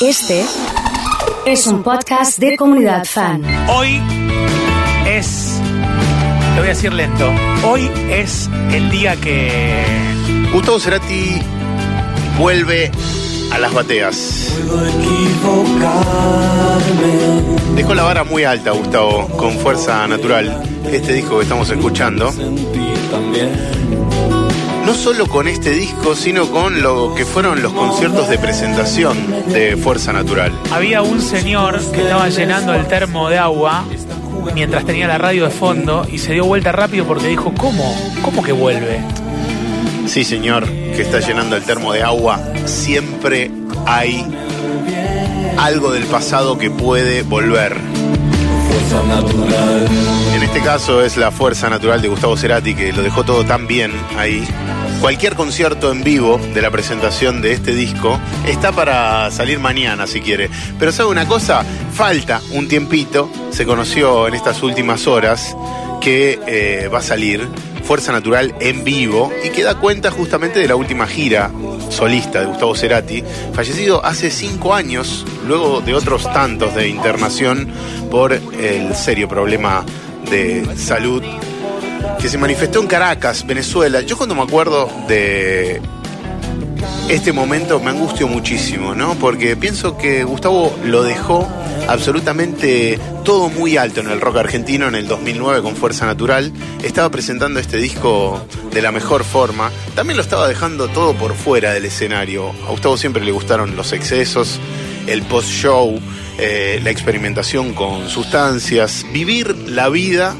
Este es un podcast de comunidad fan. Hoy es. Te voy a decir lento. Hoy es el día que. Gustavo Cerati vuelve a las bateas. Dejó la vara muy alta, Gustavo, con fuerza natural. Este disco que estamos escuchando. No solo con este disco, sino con lo que fueron los conciertos de presentación de Fuerza Natural. Había un señor que estaba llenando el termo de agua mientras tenía la radio de fondo y se dio vuelta rápido porque dijo, ¿cómo? ¿Cómo que vuelve? Sí, señor, que está llenando el termo de agua. Siempre hay algo del pasado que puede volver. En este caso es la fuerza natural de Gustavo Cerati que lo dejó todo tan bien ahí. Cualquier concierto en vivo de la presentación de este disco está para salir mañana si quiere. Pero sabe una cosa, falta un tiempito, se conoció en estas últimas horas que eh, va a salir Fuerza Natural en vivo y que da cuenta justamente de la última gira solista de Gustavo Cerati, fallecido hace cinco años, luego de otros tantos de internación por el serio problema de salud que se manifestó en Caracas, Venezuela. Yo cuando me acuerdo de este momento me angustio muchísimo, ¿no? Porque pienso que Gustavo lo dejó absolutamente todo muy alto en el rock argentino en el 2009 con Fuerza Natural. Estaba presentando este disco de la mejor forma. También lo estaba dejando todo por fuera del escenario. A Gustavo siempre le gustaron los excesos, el post-show, eh, la experimentación con sustancias, vivir la vida.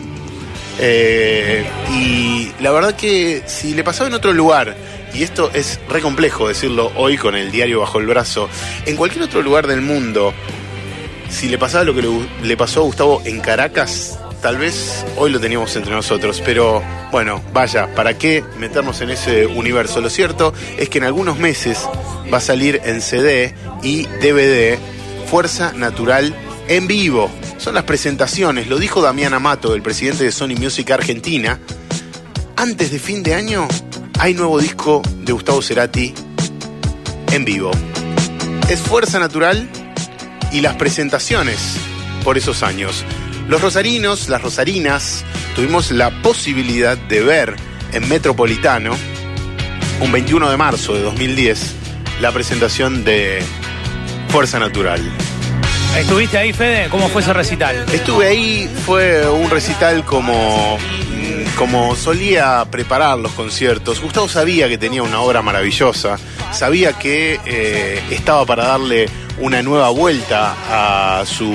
Eh, y la verdad que si le pasaba en otro lugar, y esto es re complejo decirlo hoy con el diario bajo el brazo, en cualquier otro lugar del mundo, si le pasaba lo que le, le pasó a Gustavo en Caracas, tal vez hoy lo teníamos entre nosotros, pero bueno, vaya, ¿para qué meternos en ese universo? Lo cierto es que en algunos meses va a salir en CD y DVD Fuerza Natural en vivo. Son las presentaciones, lo dijo Damián Amato, el presidente de Sony Music Argentina. Antes de fin de año hay nuevo disco de Gustavo Cerati en vivo. Es Fuerza Natural y las presentaciones por esos años. Los rosarinos, las rosarinas, tuvimos la posibilidad de ver en Metropolitano, un 21 de marzo de 2010, la presentación de Fuerza Natural. ¿Estuviste ahí, Fede? ¿Cómo fue ese recital? Estuve ahí, fue un recital como, como solía preparar los conciertos. Gustavo sabía que tenía una obra maravillosa, sabía que eh, estaba para darle una nueva vuelta a su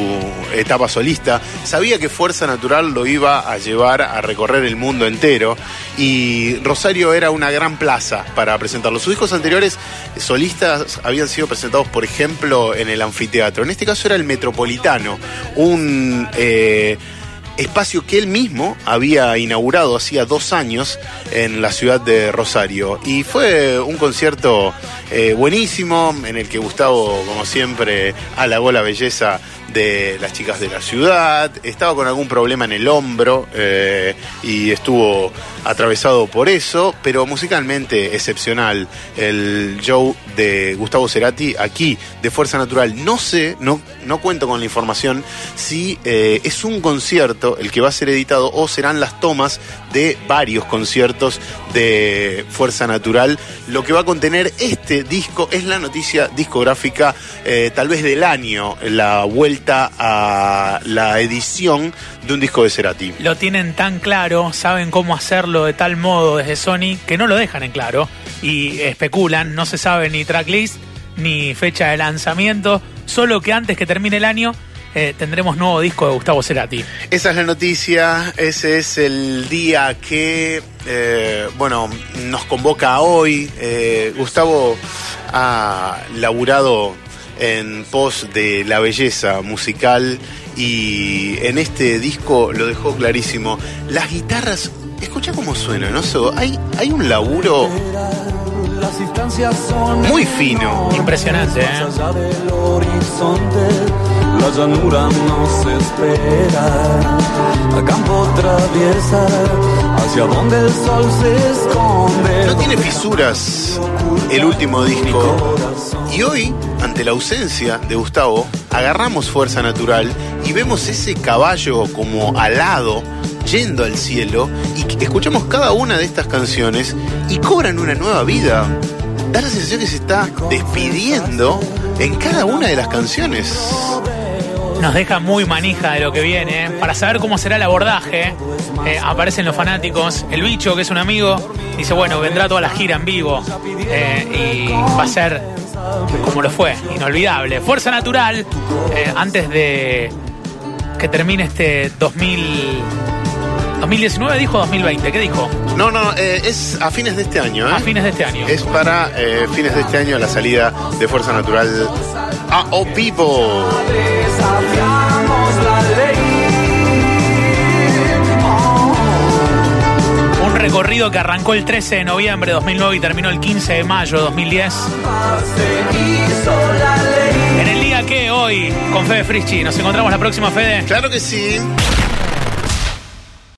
etapa solista. Sabía que Fuerza Natural lo iba a llevar a recorrer el mundo entero y Rosario era una gran plaza para presentarlo. Sus discos anteriores solistas habían sido presentados, por ejemplo, en el anfiteatro. En este caso era el Metropolitano, un... Eh, espacio que él mismo había inaugurado hacía dos años en la ciudad de Rosario. Y fue un concierto eh, buenísimo en el que Gustavo, como siempre, halagó la belleza de las chicas de la ciudad, estaba con algún problema en el hombro eh, y estuvo atravesado por eso, pero musicalmente excepcional el show de Gustavo Cerati aquí de Fuerza Natural. No sé, no, no cuento con la información si eh, es un concierto el que va a ser editado o serán las tomas de varios conciertos de Fuerza Natural. Lo que va a contener este disco es la noticia discográfica eh, tal vez del año, la vuelta a la edición de un disco de Cerati. Lo tienen tan claro, saben cómo hacerlo de tal modo desde Sony que no lo dejan en claro y especulan, no se sabe ni tracklist ni fecha de lanzamiento, solo que antes que termine el año eh, tendremos nuevo disco de Gustavo Cerati. Esa es la noticia, ese es el día que, eh, bueno, nos convoca hoy. Eh, Gustavo ha laburado en pos de la belleza musical y en este disco lo dejó clarísimo. Las guitarras, escucha cómo suena, ¿no? So, hay, hay un laburo muy fino. Impresionante, ¿eh? La llanura nos espera, a campo traviesa, hacia donde el sol se esconde. No tiene fisuras el último disco. Y hoy ante la ausencia de Gustavo, agarramos fuerza natural y vemos ese caballo como alado yendo al cielo y escuchamos cada una de estas canciones y cobran una nueva vida. Da la sensación que se está despidiendo en cada una de las canciones. Nos deja muy manija de lo que viene. Para saber cómo será el abordaje, eh, aparecen los fanáticos. El bicho, que es un amigo, dice, bueno, vendrá toda la gira en vivo eh, y va a ser como lo fue, inolvidable. Fuerza Natural, eh, antes de que termine este 2000... 2019 dijo 2020, ¿qué dijo? No, no, eh, es a fines de este año. ¿eh? A fines de este año. Es para eh, fines de este año la salida de Fuerza Natural a O ley. Un recorrido que arrancó el 13 de noviembre de 2009 y terminó el 15 de mayo de 2010. Se hizo la ley. En el día que hoy, con Fede Frischi, nos encontramos la próxima, Fede. Claro que sí.